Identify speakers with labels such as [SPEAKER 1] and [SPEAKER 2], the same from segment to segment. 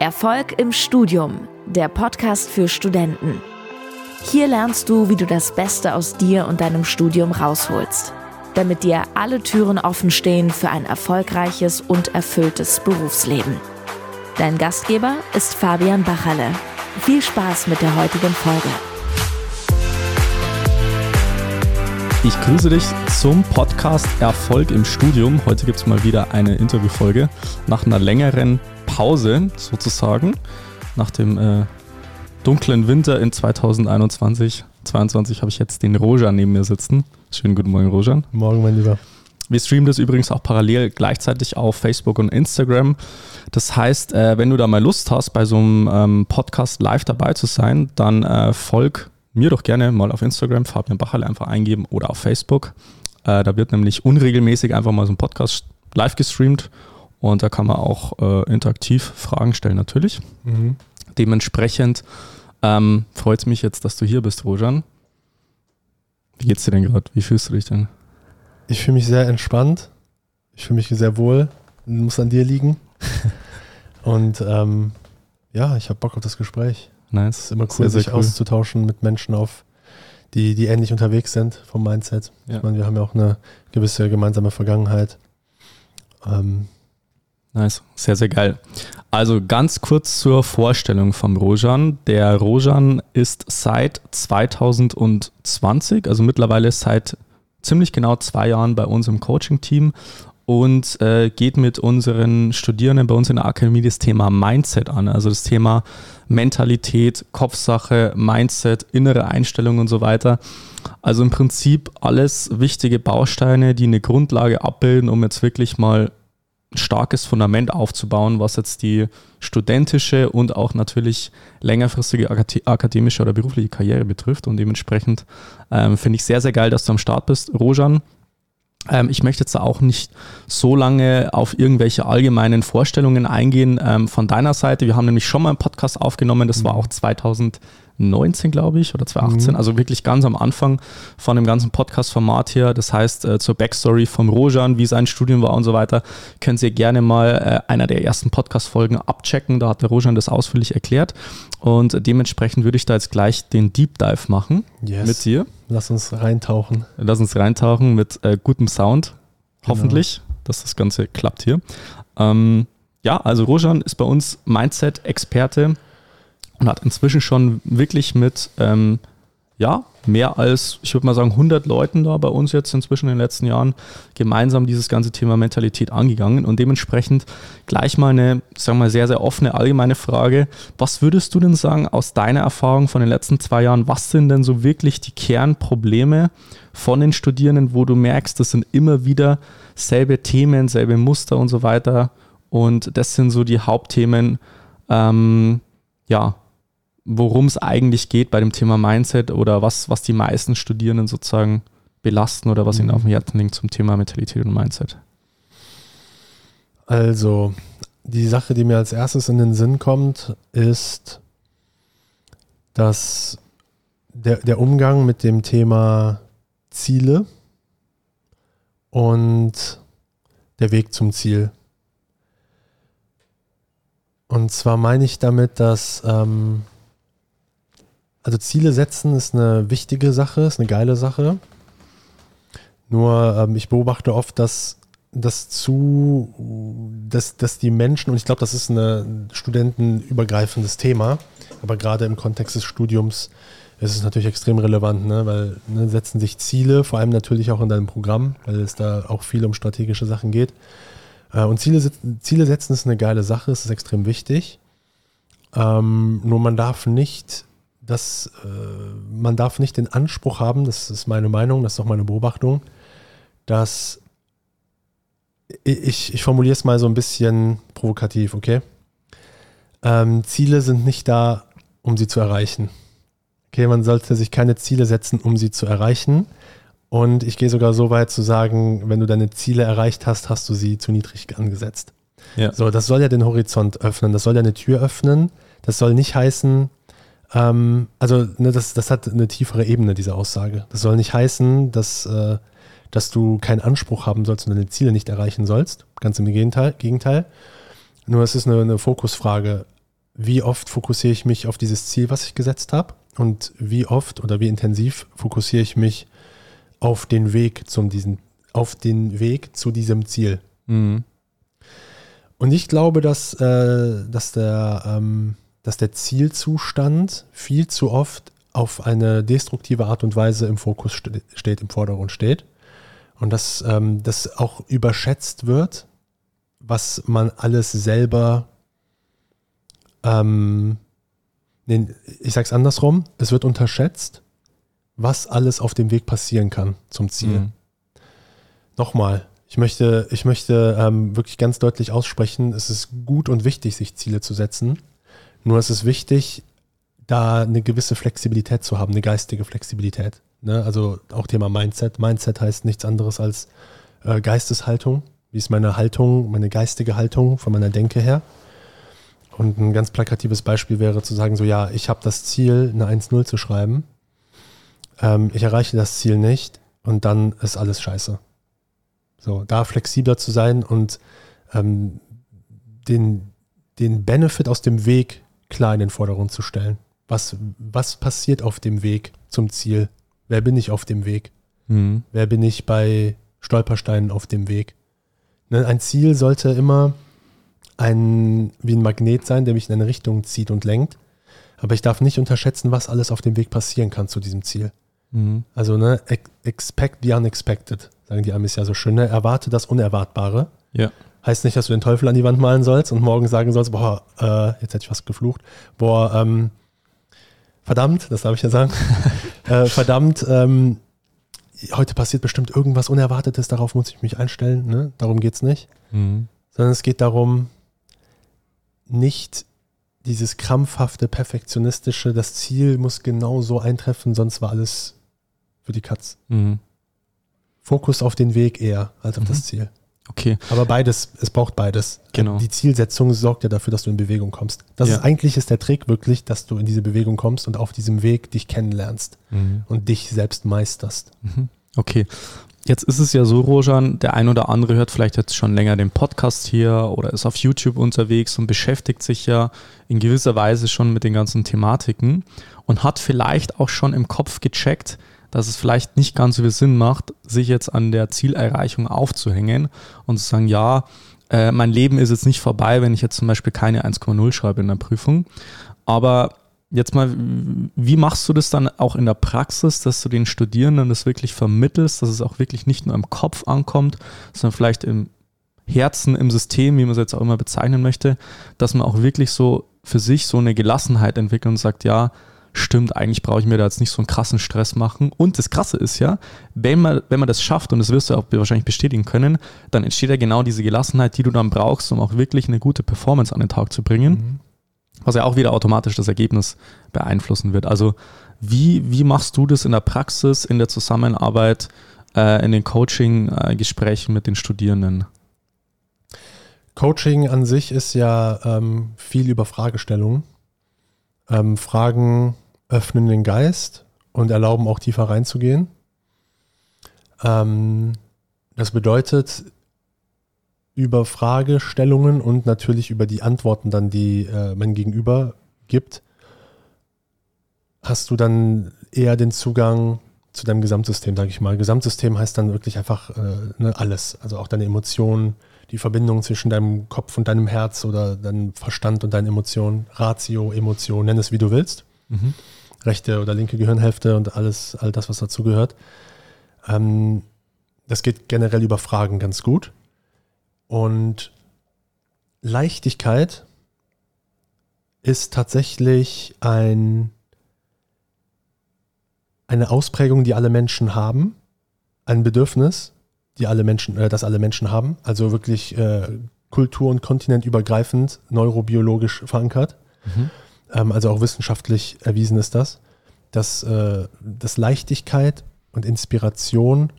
[SPEAKER 1] Erfolg im Studium, der Podcast für Studenten. Hier lernst du, wie du das Beste aus dir und deinem Studium rausholst, damit dir alle Türen offen stehen für ein erfolgreiches und erfülltes Berufsleben. Dein Gastgeber ist Fabian Bachalle. Viel Spaß mit der heutigen Folge.
[SPEAKER 2] Ich grüße dich zum Podcast Erfolg im Studium. Heute gibt es mal wieder eine Interviewfolge nach einer längeren Pause sozusagen, nach dem äh, dunklen Winter in 2021. 22 habe ich jetzt den Rojan neben mir sitzen. Schönen guten Morgen, Rojan.
[SPEAKER 3] Morgen, mein Lieber.
[SPEAKER 2] Wir streamen das übrigens auch parallel gleichzeitig auf Facebook und Instagram. Das heißt, äh, wenn du da mal Lust hast, bei so einem ähm, Podcast live dabei zu sein, dann äh, folg mir doch gerne mal auf Instagram, Fabian Bacherle einfach eingeben oder auf Facebook. Äh, da wird nämlich unregelmäßig einfach mal so ein Podcast live gestreamt und da kann man auch äh, interaktiv Fragen stellen natürlich. Mhm. Dementsprechend ähm, freut es mich jetzt, dass du hier bist, Rojan. Wie geht's dir denn gerade? Wie fühlst du dich denn?
[SPEAKER 3] Ich fühle mich sehr entspannt. Ich fühle mich sehr wohl. Muss an dir liegen. und ähm, ja, ich habe Bock auf das Gespräch.
[SPEAKER 2] Nice.
[SPEAKER 3] Es ist immer cool, sehr, sehr sich cool. auszutauschen mit Menschen auf, die, die ähnlich unterwegs sind vom Mindset. Ja. Ich meine, wir haben ja auch eine gewisse gemeinsame Vergangenheit.
[SPEAKER 2] Ähm, nice, sehr, sehr geil. Also ganz kurz zur Vorstellung vom Rojan. Der Rojan ist seit 2020, also mittlerweile seit ziemlich genau zwei Jahren bei uns im Coaching-Team und äh, geht mit unseren Studierenden bei uns in der Akademie das Thema Mindset an. Also das Thema Mentalität, Kopfsache, Mindset, innere Einstellung und so weiter. Also im Prinzip alles wichtige Bausteine, die eine Grundlage abbilden, um jetzt wirklich mal starkes Fundament aufzubauen, was jetzt die studentische und auch natürlich längerfristige akademische oder berufliche Karriere betrifft. Und dementsprechend ähm, finde ich sehr, sehr geil, dass du am Start bist, Rojan. Ähm, ich möchte jetzt auch nicht so lange auf irgendwelche allgemeinen Vorstellungen eingehen ähm, von deiner Seite. Wir haben nämlich schon mal einen Podcast aufgenommen, das war mhm. auch 2019, glaube ich, oder 2018, mhm. also wirklich ganz am Anfang von dem ganzen Podcast-Format hier. Das heißt, äh, zur Backstory vom Rojan, wie sein Studium war und so weiter, können Sie gerne mal äh, einer der ersten Podcast-Folgen abchecken. Da hat der Rojan das ausführlich erklärt. Und dementsprechend würde ich da jetzt gleich den Deep Dive machen yes. mit dir.
[SPEAKER 3] Lass uns reintauchen.
[SPEAKER 2] Lass uns reintauchen mit äh, gutem Sound. Genau. Hoffentlich, dass das Ganze klappt hier. Ähm, ja, also Rojan ist bei uns Mindset-Experte und hat inzwischen schon wirklich mit ähm, ja, mehr als, ich würde mal sagen, 100 Leuten da bei uns jetzt inzwischen in den letzten Jahren gemeinsam dieses ganze Thema Mentalität angegangen. Und dementsprechend gleich mal eine, sagen wir mal, sehr, sehr offene, allgemeine Frage. Was würdest du denn sagen aus deiner Erfahrung von den letzten zwei Jahren, was sind denn so wirklich die Kernprobleme von den Studierenden, wo du merkst, das sind immer wieder selbe Themen, selbe Muster und so weiter? Und das sind so die Hauptthemen, ähm, ja, worum es eigentlich geht bei dem Thema Mindset oder was, was die meisten Studierenden sozusagen belasten oder was mhm. ihnen auf dem Herzen liegt zum Thema Mentalität und Mindset?
[SPEAKER 3] Also, die Sache, die mir als erstes in den Sinn kommt, ist, dass der, der Umgang mit dem Thema Ziele und der Weg zum Ziel. Und zwar meine ich damit, dass ähm, also Ziele setzen ist eine wichtige Sache, ist eine geile Sache. Nur ähm, ich beobachte oft, dass das zu, dass, dass die Menschen, und ich glaube, das ist ein studentenübergreifendes Thema, aber gerade im Kontext des Studiums ist es natürlich extrem relevant, ne? weil ne, setzen sich Ziele, vor allem natürlich auch in deinem Programm, weil es da auch viel um strategische Sachen geht. Äh, und Ziele, Ziele setzen ist eine geile Sache, es ist extrem wichtig. Ähm, nur man darf nicht dass äh, man darf nicht den Anspruch haben, das ist meine Meinung, das ist auch meine Beobachtung, dass ich, ich formuliere es mal so ein bisschen provokativ, okay? Ähm, Ziele sind nicht da, um sie zu erreichen. Okay, man sollte sich keine Ziele setzen, um sie zu erreichen. Und ich gehe sogar so weit zu sagen, wenn du deine Ziele erreicht hast, hast du sie zu niedrig angesetzt. Ja. So, das soll ja den Horizont öffnen, das soll ja eine Tür öffnen. Das soll nicht heißen, ähm, also ne, das, das hat eine tiefere Ebene, diese Aussage. Das soll nicht heißen, dass, äh, dass du keinen Anspruch haben sollst und deine Ziele nicht erreichen sollst. Ganz im Gegenteil. Gegenteil. Nur es ist eine, eine Fokusfrage. wie oft fokussiere ich mich auf dieses Ziel, was ich gesetzt habe und wie oft oder wie intensiv fokussiere ich mich auf den Weg zum diesen, auf den Weg zu diesem Ziel. Mhm. Und ich glaube, dass, äh, dass, der, ähm, dass der Zielzustand viel zu oft auf eine destruktive Art und Weise im Fokus ste steht, im Vordergrund steht. Und dass ähm, das auch überschätzt wird, was man alles selber, ähm, nee, ich sag's andersrum, es wird unterschätzt, was alles auf dem Weg passieren kann zum Ziel. Mhm. Nochmal, ich möchte, ich möchte ähm, wirklich ganz deutlich aussprechen, es ist gut und wichtig, sich Ziele zu setzen. Nur es ist wichtig, da eine gewisse Flexibilität zu haben, eine geistige Flexibilität. Ne? Also auch Thema Mindset. Mindset heißt nichts anderes als äh, Geisteshaltung. Wie ist meine Haltung, meine geistige Haltung von meiner Denke her? Und ein ganz plakatives Beispiel wäre zu sagen, so ja, ich habe das Ziel, eine 1-0 zu schreiben. Ähm, ich erreiche das Ziel nicht und dann ist alles scheiße. So, da flexibler zu sein und ähm, den, den Benefit aus dem Weg klar in den Vordergrund zu stellen. Was, was passiert auf dem Weg zum Ziel? Wer bin ich auf dem Weg? Mhm. Wer bin ich bei Stolpersteinen auf dem Weg? Ne, ein Ziel sollte immer ein, wie ein Magnet sein, der mich in eine Richtung zieht und lenkt. Aber ich darf nicht unterschätzen, was alles auf dem Weg passieren kann zu diesem Ziel. Mhm. Also, ne, expect the unexpected, sagen die Amis ja so schön. Ne? Erwarte das Unerwartbare.
[SPEAKER 2] Ja.
[SPEAKER 3] Heißt nicht, dass du den Teufel an die Wand malen sollst und morgen sagen sollst, boah, äh, jetzt hätte ich was geflucht. Boah, ähm, verdammt, das darf ich ja sagen. äh, verdammt, ähm, heute passiert bestimmt irgendwas Unerwartetes, darauf muss ich mich einstellen. Ne? Darum geht es nicht. Mhm. Sondern es geht darum, nicht dieses krampfhafte, perfektionistische, das Ziel muss genau so eintreffen, sonst war alles für die Katz. Mhm. Fokus auf den Weg eher als auf mhm. das Ziel.
[SPEAKER 2] Okay.
[SPEAKER 3] Aber beides, es braucht beides.
[SPEAKER 2] Genau.
[SPEAKER 3] Die Zielsetzung sorgt ja dafür, dass du in Bewegung kommst. Das ja. ist eigentlich ist der Trick wirklich, dass du in diese Bewegung kommst und auf diesem Weg dich kennenlernst mhm. und dich selbst meisterst.
[SPEAKER 2] Mhm. Okay. Jetzt ist es ja so, Rojan, der ein oder andere hört vielleicht jetzt schon länger den Podcast hier oder ist auf YouTube unterwegs und beschäftigt sich ja in gewisser Weise schon mit den ganzen Thematiken und hat vielleicht auch schon im Kopf gecheckt, dass es vielleicht nicht ganz so viel Sinn macht, sich jetzt an der Zielerreichung aufzuhängen und zu sagen, ja, äh, mein Leben ist jetzt nicht vorbei, wenn ich jetzt zum Beispiel keine 1,0 schreibe in der Prüfung. Aber jetzt mal, wie machst du das dann auch in der Praxis, dass du den Studierenden das wirklich vermittelst, dass es auch wirklich nicht nur im Kopf ankommt, sondern vielleicht im Herzen, im System, wie man es jetzt auch immer bezeichnen möchte, dass man auch wirklich so für sich so eine Gelassenheit entwickelt und sagt, ja, stimmt, eigentlich brauche ich mir da jetzt nicht so einen krassen Stress machen. Und das Krasse ist ja, wenn man, wenn man das schafft, und das wirst du auch wahrscheinlich bestätigen können, dann entsteht ja genau diese Gelassenheit, die du dann brauchst, um auch wirklich eine gute Performance an den Tag zu bringen. Mhm. Was ja auch wieder automatisch das Ergebnis beeinflussen wird. Also wie, wie machst du das in der Praxis, in der Zusammenarbeit, äh, in den Coaching-Gesprächen mit den Studierenden?
[SPEAKER 3] Coaching an sich ist ja ähm, viel über Fragestellungen. Ähm, Fragen öffnen den Geist und erlauben auch tiefer reinzugehen. Ähm, das bedeutet, über Fragestellungen und natürlich über die Antworten dann, die äh, mein Gegenüber gibt, hast du dann eher den Zugang zu deinem Gesamtsystem, sage ich mal. Gesamtsystem heißt dann wirklich einfach äh, ne, alles, also auch deine Emotionen, die Verbindung zwischen deinem Kopf und deinem Herz oder deinem Verstand und deinen Emotionen, Ratio, Emotion, nenn es wie du willst. Mhm. Rechte oder linke Gehirnhälfte und alles, all das, was dazugehört. Ähm, das geht generell über Fragen ganz gut. Und Leichtigkeit ist tatsächlich ein, eine Ausprägung, die alle Menschen haben, ein Bedürfnis, die alle Menschen, äh, das alle Menschen haben, also wirklich äh, kultur- und kontinentübergreifend, neurobiologisch verankert. Mhm. Ähm, also auch wissenschaftlich erwiesen ist das, dass, äh, dass Leichtigkeit und Inspiration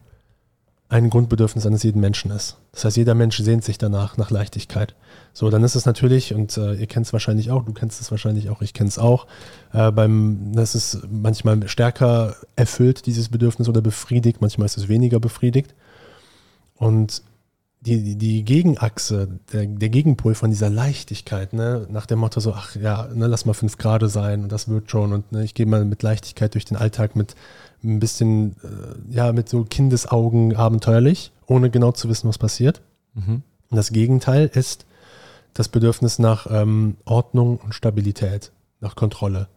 [SPEAKER 3] ein Grundbedürfnis eines jeden Menschen ist. Das heißt, jeder Mensch sehnt sich danach, nach Leichtigkeit. So, dann ist es natürlich, und äh, ihr kennt es wahrscheinlich auch, du kennst es wahrscheinlich auch, ich kenne es auch, äh, beim, das ist manchmal stärker erfüllt, dieses Bedürfnis oder befriedigt, manchmal ist es weniger befriedigt. Und die, die Gegenachse, der, der Gegenpol von dieser Leichtigkeit, ne, nach dem Motto so, ach ja, ne, lass mal fünf Grad sein und das wird schon und ne, ich gehe mal mit Leichtigkeit durch den Alltag mit ein bisschen, äh, ja, mit so Kindesaugen abenteuerlich, ohne genau zu wissen, was passiert. Mhm. Und das Gegenteil ist das Bedürfnis nach ähm, Ordnung und Stabilität, nach Kontrolle.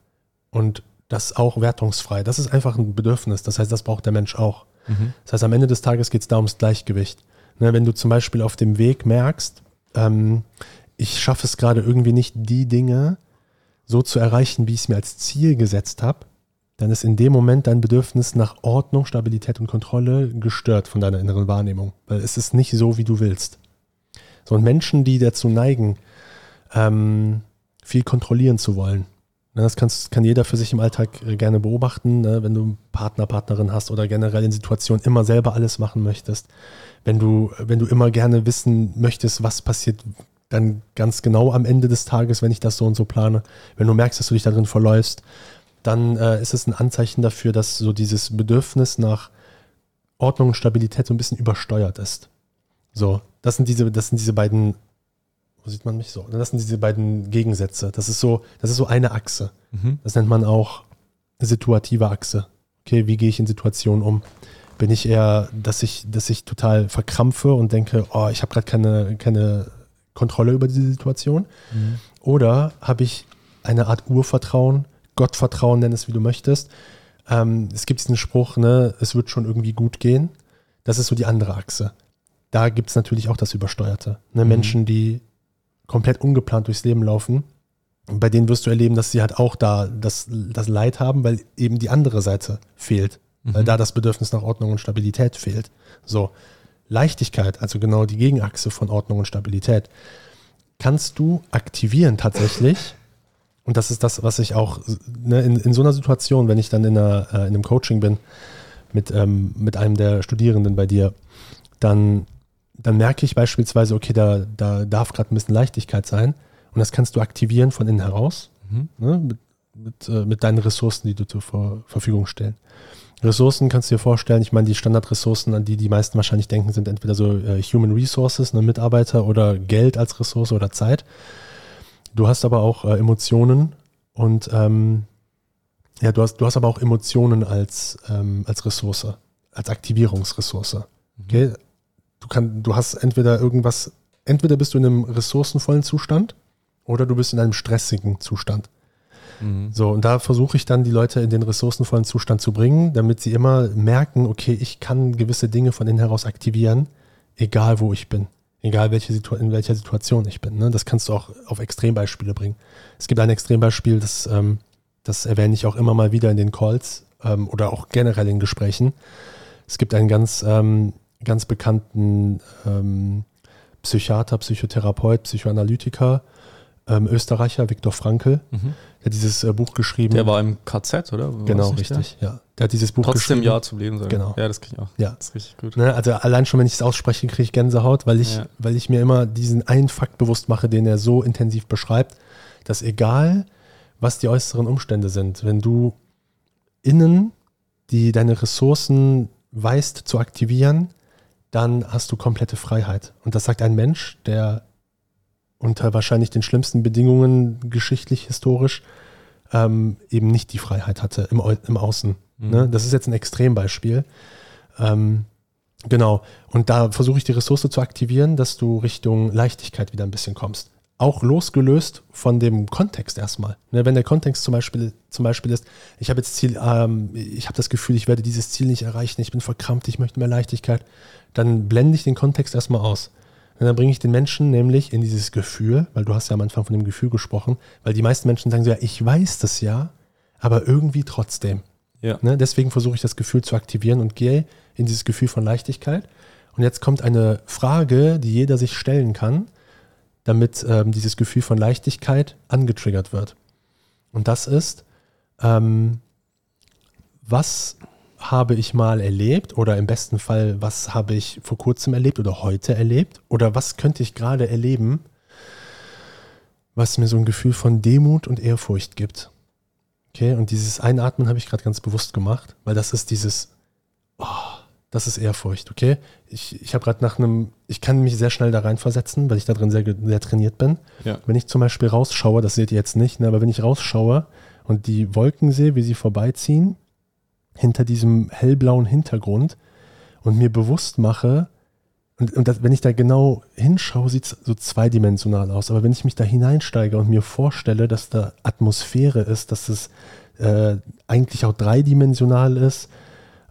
[SPEAKER 3] Und das auch wertungsfrei. Das ist einfach ein Bedürfnis. Das heißt, das braucht der Mensch auch. Mhm. Das heißt, am Ende des Tages geht es da ums Gleichgewicht. Ne, wenn du zum Beispiel auf dem Weg merkst, ähm, ich schaffe es gerade irgendwie nicht, die Dinge so zu erreichen, wie ich es mir als Ziel gesetzt habe, dann ist in dem Moment dein Bedürfnis nach Ordnung, Stabilität und Kontrolle gestört von deiner inneren Wahrnehmung, weil es ist nicht so, wie du willst. So, und Menschen, die dazu neigen, ähm, viel kontrollieren zu wollen, das kannst, kann jeder für sich im Alltag äh, gerne beobachten, ne, wenn du einen Partner, Partnerin hast oder generell in Situationen immer selber alles machen möchtest. Wenn du, wenn du immer gerne wissen möchtest, was passiert dann ganz genau am Ende des Tages, wenn ich das so und so plane. Wenn du merkst, dass du dich darin verläufst, dann äh, ist es ein Anzeichen dafür, dass so dieses Bedürfnis nach Ordnung und Stabilität so ein bisschen übersteuert ist. So, das sind diese, das sind diese beiden, wo sieht man mich so? Das sind diese beiden Gegensätze. Das ist so, das ist so eine Achse. Mhm. Das nennt man auch situative Achse. Okay, wie gehe ich in Situationen um? Bin ich eher, dass ich, dass ich total verkrampfe und denke, oh, ich habe gerade keine, keine Kontrolle über diese Situation? Mhm. Oder habe ich eine Art Urvertrauen, Gottvertrauen, nenn es wie du möchtest. Ähm, es gibt diesen Spruch, ne, es wird schon irgendwie gut gehen. Das ist so die andere Achse. Da gibt es natürlich auch das Übersteuerte. Ne? Mhm. Menschen, die komplett ungeplant durchs Leben laufen, bei denen wirst du erleben, dass sie halt auch da das, das Leid haben, weil eben die andere Seite fehlt. Mhm. Weil da das Bedürfnis nach Ordnung und Stabilität fehlt. So, Leichtigkeit, also genau die Gegenachse von Ordnung und Stabilität, kannst du aktivieren tatsächlich und das ist das, was ich auch ne, in, in so einer Situation, wenn ich dann in, einer, äh, in einem Coaching bin mit, ähm, mit einem der Studierenden bei dir, dann, dann merke ich beispielsweise, okay, da, da darf gerade ein bisschen Leichtigkeit sein. Und das kannst du aktivieren von innen heraus mhm. ne, mit, mit, äh, mit deinen Ressourcen, die du zur Ver Verfügung stellen. Ressourcen kannst du dir vorstellen, ich meine, die Standardressourcen, an die die meisten wahrscheinlich denken, sind entweder so äh, Human Resources, ne, Mitarbeiter oder Geld als Ressource oder Zeit. Du hast aber auch äh, Emotionen und ähm, ja, du hast, du hast aber auch Emotionen als, ähm, als Ressource, als Aktivierungsressource. Mhm. Du, kann, du hast entweder irgendwas, entweder bist du in einem ressourcenvollen Zustand oder du bist in einem stressigen Zustand. Mhm. So, und da versuche ich dann die Leute in den ressourcenvollen Zustand zu bringen, damit sie immer merken, okay, ich kann gewisse Dinge von innen heraus aktivieren, egal wo ich bin. Egal welche Situ in welcher Situation ich bin. Ne? Das kannst du auch auf Extrembeispiele bringen. Es gibt ein Extrembeispiel, das, ähm, das erwähne ich auch immer mal wieder in den Calls ähm, oder auch generell in Gesprächen. Es gibt einen ganz, ähm, ganz bekannten ähm, Psychiater, Psychotherapeut, Psychoanalytiker, ähm, Österreicher, Viktor Frankl, mhm. der hat dieses äh, Buch geschrieben.
[SPEAKER 2] Der war im KZ, oder?
[SPEAKER 3] War genau, richtig, der? ja.
[SPEAKER 2] Der hat dieses Buch
[SPEAKER 3] Trotzdem
[SPEAKER 2] geschrieben. Ja zum Leben
[SPEAKER 3] sagen. Genau.
[SPEAKER 2] Ja, das kriege ich auch.
[SPEAKER 3] Ja. Das ist richtig gut. Ne, also allein schon, wenn ich es ausspreche, kriege ich Gänsehaut, weil ich, ja. weil ich mir immer diesen einen Fakt bewusst mache, den er so intensiv beschreibt, dass egal, was die äußeren Umstände sind, wenn du innen die deine Ressourcen weißt zu aktivieren, dann hast du komplette Freiheit. Und das sagt ein Mensch, der unter wahrscheinlich den schlimmsten Bedingungen geschichtlich, historisch, ähm, eben nicht die Freiheit hatte im, im Außen. Mhm. Ne? Das ist jetzt ein Extrembeispiel. Ähm, genau. Und da versuche ich die Ressource zu aktivieren, dass du Richtung Leichtigkeit wieder ein bisschen kommst. Auch losgelöst von dem Kontext erstmal. Ne? Wenn der Kontext zum Beispiel, zum Beispiel ist, ich habe jetzt Ziel, ähm, ich habe das Gefühl, ich werde dieses Ziel nicht erreichen, ich bin verkrampft, ich möchte mehr Leichtigkeit, dann blende ich den Kontext erstmal aus. Und dann bringe ich den Menschen nämlich in dieses Gefühl, weil du hast ja am Anfang von dem Gefühl gesprochen, weil die meisten Menschen sagen so, ja, ich weiß das ja, aber irgendwie trotzdem. Ja. Ne? Deswegen versuche ich das Gefühl zu aktivieren und gehe in dieses Gefühl von Leichtigkeit. Und jetzt kommt eine Frage, die jeder sich stellen kann, damit ähm, dieses Gefühl von Leichtigkeit angetriggert wird. Und das ist, ähm, was habe ich mal erlebt oder im besten Fall, was habe ich vor kurzem erlebt oder heute erlebt oder was könnte ich gerade erleben, was mir so ein Gefühl von Demut und Ehrfurcht gibt. Okay, und dieses Einatmen habe ich gerade ganz bewusst gemacht, weil das ist dieses, oh, das ist Ehrfurcht, okay? Ich, ich habe gerade nach einem, ich kann mich sehr schnell da reinversetzen, weil ich da drin sehr, sehr trainiert bin.
[SPEAKER 2] Ja.
[SPEAKER 3] Wenn ich zum Beispiel rausschaue, das seht ihr jetzt nicht, ne, aber wenn ich rausschaue und die Wolken sehe, wie sie vorbeiziehen, hinter diesem hellblauen Hintergrund und mir bewusst mache, und, und das, wenn ich da genau hinschaue, sieht es so zweidimensional aus. Aber wenn ich mich da hineinsteige und mir vorstelle, dass da Atmosphäre ist, dass es äh, eigentlich auch dreidimensional ist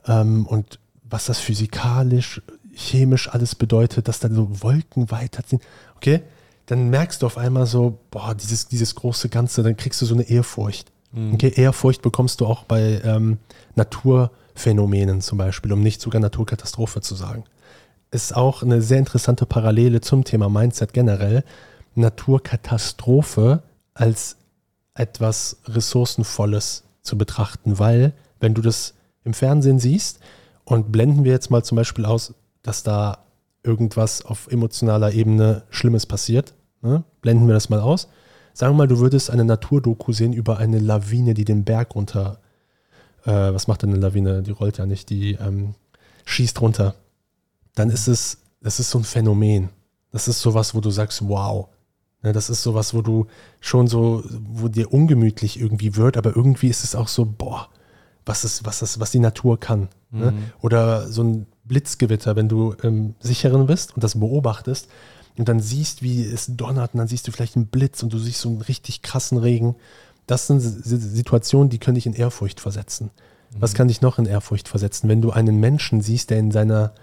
[SPEAKER 3] ähm, und was das physikalisch, chemisch alles bedeutet, dass da so Wolken weiterziehen. Okay, dann merkst du auf einmal so, boah, dieses, dieses große Ganze, dann kriegst du so eine Ehrfurcht. Mhm. Okay, Ehrfurcht bekommst du auch bei ähm, Naturphänomenen zum Beispiel, um nicht sogar Naturkatastrophe zu sagen. Ist auch eine sehr interessante Parallele zum Thema Mindset generell. Naturkatastrophe als etwas Ressourcenvolles zu betrachten, weil wenn du das im Fernsehen siehst, und blenden wir jetzt mal zum Beispiel aus, dass da irgendwas auf emotionaler Ebene Schlimmes passiert. Ne? Blenden wir das mal aus. Sagen wir mal, du würdest eine Naturdoku sehen über eine Lawine, die den Berg runter. Äh, was macht denn eine Lawine? Die rollt ja nicht, die ähm, schießt runter. Dann ist es, das ist so ein Phänomen. Das ist sowas, wo du sagst, wow. Ne, das ist sowas, wo du schon so, wo dir ungemütlich irgendwie wird, aber irgendwie ist es auch so, boah, was, ist, was, ist, was die Natur kann. Ne? Mhm. Oder so ein Blitzgewitter, wenn du im Sicheren bist und das beobachtest und dann siehst, wie es donnert und dann siehst du vielleicht einen Blitz und du siehst so einen richtig krassen Regen. Das sind Situationen, die können dich in Ehrfurcht versetzen. Mhm. Was kann dich noch in Ehrfurcht versetzen? Wenn du einen Menschen siehst, der in seiner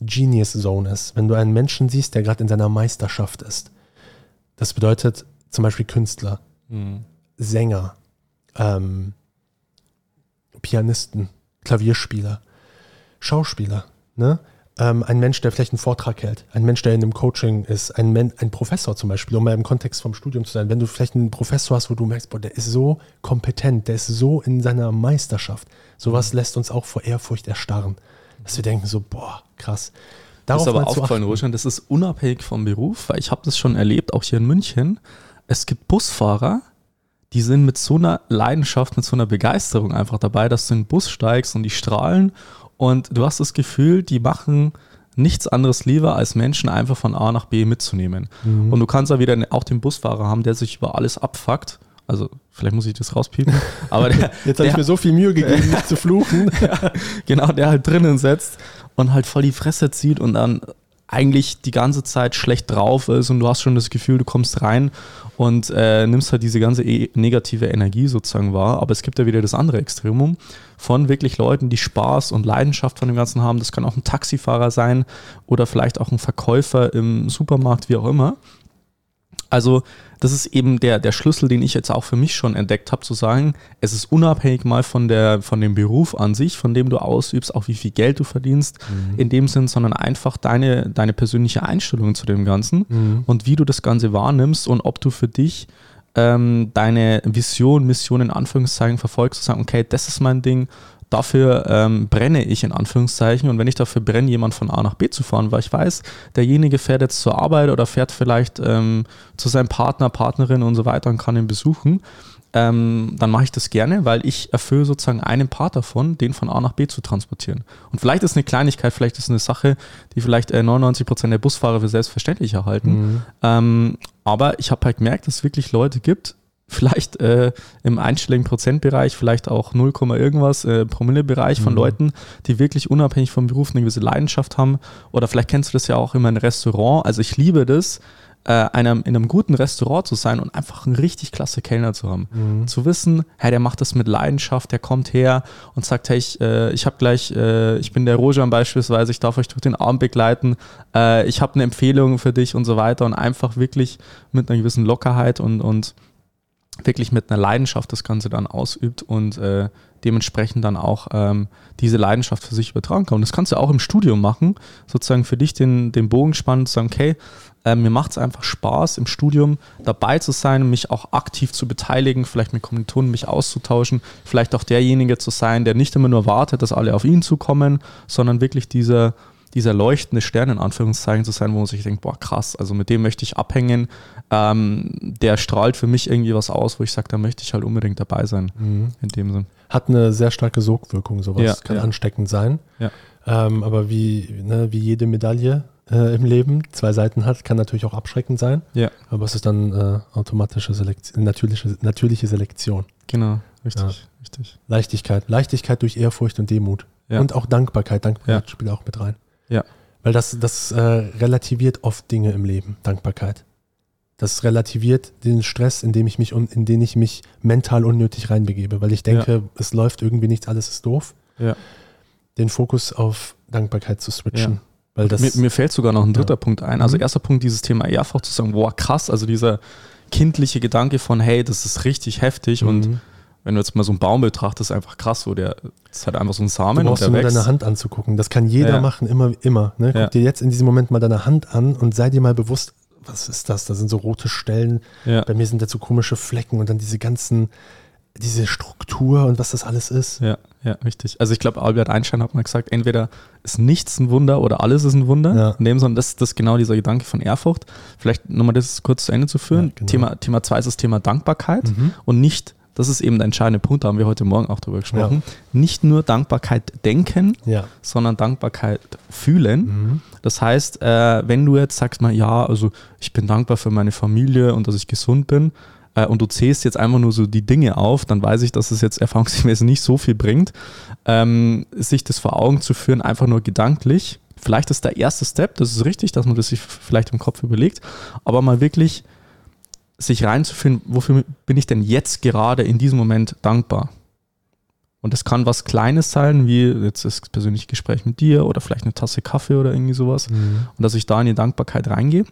[SPEAKER 3] Genius Zone ist, wenn du einen Menschen siehst, der gerade in seiner Meisterschaft ist. Das bedeutet zum Beispiel Künstler, mhm. Sänger, ähm, Pianisten, Klavierspieler, Schauspieler, ne? Ähm, ein Mensch, der vielleicht einen Vortrag hält, ein Mensch, der in einem Coaching ist, ein, Men ein Professor zum Beispiel, um mal im Kontext vom Studium zu sein. Wenn du vielleicht einen Professor hast, wo du merkst, boah, der ist so kompetent, der ist so in seiner Meisterschaft, sowas lässt uns auch vor Ehrfurcht erstarren. Dass wir denken so, boah, krass.
[SPEAKER 2] Darauf das ist aber aufgefallen, Roland, das ist unabhängig vom Beruf, weil ich habe das schon erlebt, auch hier in München. Es gibt Busfahrer, die sind mit so einer Leidenschaft, mit so einer Begeisterung einfach dabei, dass du in den Bus steigst und die strahlen und du hast das Gefühl, die machen nichts anderes lieber, als Menschen einfach von A nach B mitzunehmen. Mhm. Und du kannst da wieder auch den Busfahrer haben, der sich über alles abfuckt. Also vielleicht muss ich das rauspiepen, aber der,
[SPEAKER 3] Jetzt habe ich mir so viel Mühe gegeben, nicht zu fluchen.
[SPEAKER 2] ja, genau, der halt drinnen setzt und halt voll die Fresse zieht und dann eigentlich die ganze Zeit schlecht drauf ist und du hast schon das Gefühl, du kommst rein und äh, nimmst halt diese ganze e negative Energie sozusagen wahr. Aber es gibt ja wieder das andere Extremum von wirklich Leuten, die Spaß und Leidenschaft von dem Ganzen haben. Das kann auch ein Taxifahrer sein oder vielleicht auch ein Verkäufer im Supermarkt, wie auch immer. Also das ist eben der, der Schlüssel, den ich jetzt auch für mich schon entdeckt habe, zu sagen, es ist unabhängig mal von, der, von dem Beruf an sich, von dem du ausübst, auch wie viel Geld du verdienst, mhm. in dem Sinn, sondern einfach deine, deine persönliche Einstellung zu dem Ganzen mhm. und wie du das Ganze wahrnimmst und ob du für dich ähm, deine Vision, Mission in Anführungszeichen verfolgst, zu sagen, okay, das ist mein Ding dafür ähm, brenne ich in Anführungszeichen. Und wenn ich dafür brenne, jemand von A nach B zu fahren, weil ich weiß, derjenige fährt jetzt zur Arbeit oder fährt vielleicht ähm, zu seinem Partner, Partnerin und so weiter und kann ihn besuchen, ähm, dann mache ich das gerne, weil ich erfülle sozusagen einen Part davon, den von A nach B zu transportieren. Und vielleicht ist eine Kleinigkeit, vielleicht ist eine Sache, die vielleicht äh, 99 Prozent der Busfahrer für selbstverständlich erhalten. Mhm. Ähm, aber ich habe halt gemerkt, dass es wirklich Leute gibt, vielleicht äh, im einstelligen Prozentbereich, vielleicht auch 0, irgendwas äh, Promille-Bereich von mhm. Leuten, die wirklich unabhängig vom Beruf eine gewisse Leidenschaft haben. Oder vielleicht kennst du das ja auch immer in einem Restaurant. Also ich liebe das, äh, einem, in einem guten Restaurant zu sein und einfach einen richtig klasse Kellner zu haben. Mhm. Zu wissen, hey, der macht das mit Leidenschaft, der kommt her und sagt, hey, ich, äh, ich habe gleich, äh, ich bin der Rojan beispielsweise, ich darf euch durch den Abend begleiten, äh, ich habe eine Empfehlung für dich und so weiter und einfach wirklich mit einer gewissen Lockerheit und, und wirklich mit einer Leidenschaft das Ganze dann ausübt und äh, dementsprechend dann auch ähm, diese Leidenschaft für sich übertragen kann. Und das kannst du auch im Studium machen, sozusagen für dich den, den Bogen spannen, zu sagen, okay, äh, mir macht es einfach Spaß, im Studium dabei zu sein, mich auch aktiv zu beteiligen, vielleicht mit Kommilitonen mich auszutauschen, vielleicht auch derjenige zu sein, der nicht immer nur wartet, dass alle auf ihn zukommen, sondern wirklich dieser dieser leuchtende Stern in Anführungszeichen zu sein, wo man sich denkt, boah krass, also mit dem möchte ich abhängen, ähm, der strahlt für mich irgendwie was aus, wo ich sage, da möchte ich halt unbedingt dabei sein, mhm. in dem Sinn.
[SPEAKER 3] Hat eine sehr starke Sogwirkung, sowas, ja, kann ja. ansteckend sein.
[SPEAKER 2] Ja.
[SPEAKER 3] Ähm, aber wie, ne, wie jede Medaille äh, im Leben zwei Seiten hat, kann natürlich auch abschreckend sein.
[SPEAKER 2] Ja.
[SPEAKER 3] Aber es ist dann äh, automatische Selektion, natürliche, natürliche Selektion.
[SPEAKER 2] Genau, richtig,
[SPEAKER 3] Ja.
[SPEAKER 2] richtig.
[SPEAKER 3] Leichtigkeit. Leichtigkeit durch Ehrfurcht und Demut.
[SPEAKER 2] Ja.
[SPEAKER 3] Und auch Dankbarkeit. Dankbarkeit spielt auch mit rein.
[SPEAKER 2] Ja.
[SPEAKER 3] Weil das, das äh, relativiert oft Dinge im Leben, Dankbarkeit. Das relativiert den Stress, in dem ich mich in den ich mich mental unnötig reinbegebe, weil ich denke, es läuft irgendwie nichts, alles ist doof.
[SPEAKER 2] Ja.
[SPEAKER 3] Den Fokus auf Dankbarkeit zu switchen.
[SPEAKER 2] Ja.
[SPEAKER 3] Weil das
[SPEAKER 2] mir, mir fällt sogar noch ein dritter
[SPEAKER 3] Ja.
[SPEAKER 2] Punkt ein. Also
[SPEAKER 3] Mhm.
[SPEAKER 2] erster Punkt, dieses Thema Ehrfurcht zu sagen, boah, krass, also dieser kindliche Gedanke von, hey, das ist richtig heftig und
[SPEAKER 3] Mhm.
[SPEAKER 2] Wenn du jetzt mal so einen Baum betrachtest, einfach krass, wo der ist halt einfach so ein
[SPEAKER 3] Du
[SPEAKER 2] Samen und
[SPEAKER 3] brauchst
[SPEAKER 2] der
[SPEAKER 3] nur deine Hand anzugucken. Das kann jeder
[SPEAKER 2] Ja.
[SPEAKER 3] machen, immer, immer. Ne? Guck
[SPEAKER 2] Ja.
[SPEAKER 3] dir jetzt in diesem Moment mal deine Hand an und sei dir mal bewusst, was ist das? Da sind so rote Stellen.
[SPEAKER 2] Ja.
[SPEAKER 3] Bei mir sind da so komische Flecken und dann diese ganzen, diese Struktur und was das alles ist.
[SPEAKER 2] Ja, ja, richtig. Also ich glaube, Albert Einstein hat mal gesagt, entweder ist nichts ein Wunder oder alles ist ein Wunder.
[SPEAKER 3] Ja.
[SPEAKER 2] In dem Sinne, das, das ist genau dieser Gedanke von Ehrfurcht. Vielleicht nochmal das kurz zu Ende zu führen.
[SPEAKER 3] Ja, genau.
[SPEAKER 2] Thema, Thema zwei ist das Thema Dankbarkeit
[SPEAKER 3] Mhm.
[SPEAKER 2] und nicht, das ist eben der entscheidende Punkt, da haben wir heute Morgen auch drüber gesprochen, nicht nur Dankbarkeit denken,
[SPEAKER 3] Ja.
[SPEAKER 2] sondern Dankbarkeit fühlen.
[SPEAKER 3] Mhm.
[SPEAKER 2] Das heißt, äh, wenn du jetzt sagst mal, ja, also ich bin dankbar für meine Familie und dass ich gesund bin äh, und du zählst jetzt einfach nur so die Dinge auf, dann weiß ich, dass es jetzt erfahrungsgemäß nicht so viel bringt, ähm, sich das vor Augen zu führen, einfach nur gedanklich. Vielleicht ist der erste Step, das ist richtig, dass man das sich vielleicht im Kopf überlegt, aber mal wirklich sich reinzufinden, wofür bin ich denn jetzt gerade in diesem Moment dankbar? Und das kann was Kleines sein, wie jetzt das persönliche Gespräch mit dir oder vielleicht eine Tasse Kaffee oder irgendwie sowas.
[SPEAKER 3] Mhm.
[SPEAKER 2] Und dass ich da in die Dankbarkeit reingehe.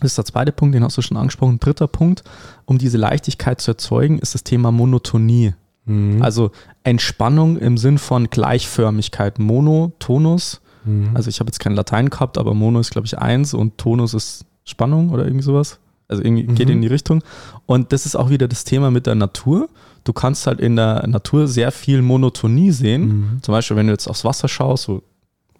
[SPEAKER 2] Das ist der zweite Punkt, den hast du schon angesprochen. Dritter Punkt, um diese Leichtigkeit zu erzeugen, ist das Thema Monotonie.
[SPEAKER 3] Mhm.
[SPEAKER 2] Also Entspannung im Sinn von Gleichförmigkeit. Mono, Tonus.
[SPEAKER 3] Mhm.
[SPEAKER 2] Also ich habe jetzt kein Latein gehabt, aber Mono ist, glaube ich, eins und Tonus ist Spannung oder irgendwie sowas. Also irgendwie geht
[SPEAKER 3] Mhm.
[SPEAKER 2] in die Richtung. Und das ist auch wieder das Thema mit der Natur. Du kannst halt in der Natur sehr viel Monotonie sehen.
[SPEAKER 3] Mhm.
[SPEAKER 2] Zum Beispiel, wenn du jetzt aufs Wasser schaust, so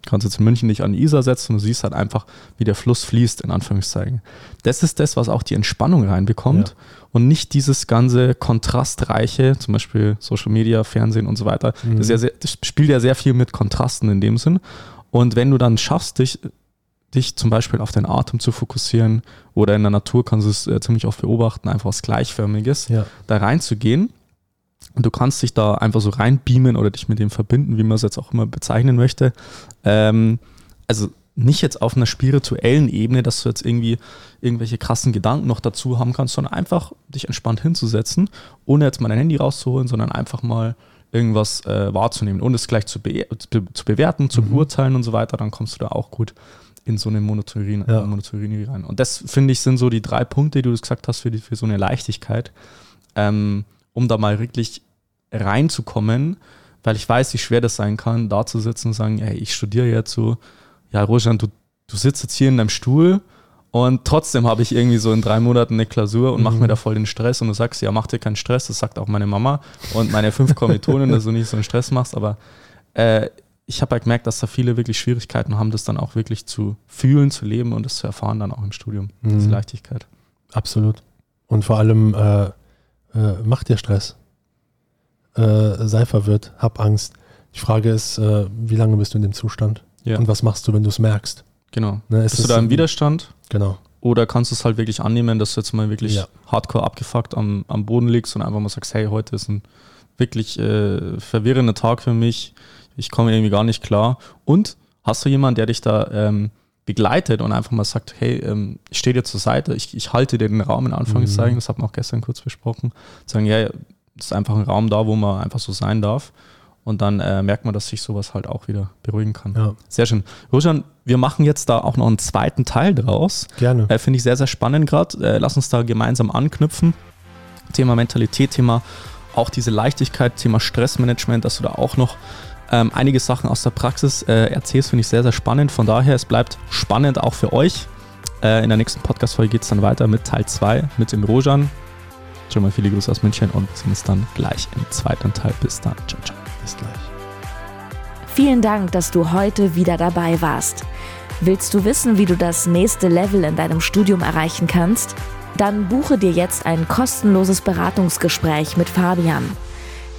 [SPEAKER 2] kannst jetzt in München dich an die Isar setzen und du siehst halt einfach, wie der Fluss fließt, in Anführungszeichen. Das ist das, was auch die Entspannung reinbekommt
[SPEAKER 3] Ja.
[SPEAKER 2] und nicht dieses ganze kontrastreiche, zum Beispiel Social Media, Fernsehen und so weiter.
[SPEAKER 3] Mhm.
[SPEAKER 2] Das, ja sehr, das spielt ja sehr viel mit Kontrasten in dem Sinn. Und wenn du dann schaffst, dich, dich zum Beispiel auf deinen Atem zu fokussieren oder in der Natur kannst du es äh, ziemlich oft beobachten, einfach was Gleichförmiges,
[SPEAKER 3] Ja.
[SPEAKER 2] da reinzugehen. Und du kannst dich da einfach so reinbeamen oder dich mit dem verbinden, wie man es jetzt auch immer bezeichnen möchte. Ähm, also nicht jetzt auf einer spirituellen Ebene, dass du jetzt irgendwie irgendwelche krassen Gedanken noch dazu haben kannst, sondern einfach dich entspannt hinzusetzen, ohne jetzt mal dein Handy rauszuholen, sondern einfach mal irgendwas äh, wahrzunehmen, ohne es gleich zu, be zu, zu bewerten, zu
[SPEAKER 3] Mhm.
[SPEAKER 2] beurteilen und so weiter, dann kommst du da auch gut in so eine Monotonie,
[SPEAKER 3] Ja.
[SPEAKER 2] Monotonie rein. Und das, finde ich, sind so die drei Punkte, die du gesagt hast, für, die, für so eine Leichtigkeit, ähm, um da mal wirklich reinzukommen, weil ich weiß, wie schwer das sein kann, da zu sitzen und sagen, ey, ich studiere jetzt so, ja, Rojan, du, du sitzt jetzt hier in deinem Stuhl und trotzdem habe ich irgendwie so in drei Monaten eine Klausur und mache
[SPEAKER 3] Mhm.
[SPEAKER 2] mir da voll den Stress und du sagst, ja, mach dir keinen Stress, das sagt auch meine Mama und meine fünf Kommilitonen, dass du nicht so einen Stress machst, aber äh, ich habe halt gemerkt, dass da viele wirklich Schwierigkeiten haben, das dann auch wirklich zu fühlen, zu leben und das zu erfahren dann auch im Studium, diese
[SPEAKER 3] Mhm.
[SPEAKER 2] Leichtigkeit.
[SPEAKER 3] Absolut. Und vor allem, äh, äh, mach dir Stress. Äh, sei verwirrt, hab Angst. Die Frage ist, äh, wie lange bist du in dem Zustand?
[SPEAKER 2] Ja,
[SPEAKER 3] Und was machst du, wenn du es merkst?
[SPEAKER 2] genau.
[SPEAKER 3] Ne, ist
[SPEAKER 2] Bist du da im Widerstand?
[SPEAKER 3] Genau.
[SPEAKER 2] Oder kannst du es halt wirklich annehmen, dass du jetzt mal wirklich
[SPEAKER 3] Ja.
[SPEAKER 2] hardcore abgefuckt am, am Boden liegst und einfach mal sagst, hey, heute ist ein wirklich äh, verwirrender Tag für mich, ich komme irgendwie gar nicht klar. Und hast du jemanden, der dich da ähm, begleitet und einfach mal sagt, hey, ähm, ich stehe dir zur Seite, ich, ich halte dir den Raum in Anführungszeichen,
[SPEAKER 3] Mhm.
[SPEAKER 2] das hat man auch gestern kurz besprochen, sagen, ja, es ist einfach ein Raum da, wo man einfach so sein darf. Und dann äh, merkt man, dass sich sowas halt auch wieder beruhigen kann.
[SPEAKER 3] Ja,
[SPEAKER 2] Sehr schön. Rojan, wir machen jetzt da auch noch einen zweiten Teil draus.
[SPEAKER 3] gerne.
[SPEAKER 2] Äh, Finde ich sehr, sehr spannend gerade. Äh, lass uns da gemeinsam anknüpfen. Thema Mentalität, Thema auch diese Leichtigkeit, Thema Stressmanagement, dass du da auch noch ähm, einige Sachen aus der Praxis äh, erzählst, finde ich sehr, sehr spannend. Von daher, es bleibt spannend auch für euch. Äh, in der nächsten Podcast-Folge geht es dann weiter mit Teil 2 mit dem Rojan. Schon mal viele Grüße aus München und wir sehen uns dann gleich im zweiten Teil. Bis dann. Ciao, ciao.
[SPEAKER 3] Bis gleich.
[SPEAKER 1] Vielen Dank, dass du heute wieder dabei warst. Willst du wissen, wie du das nächste Level in deinem Studium erreichen kannst? Dann buche dir jetzt ein kostenloses Beratungsgespräch mit Fabian.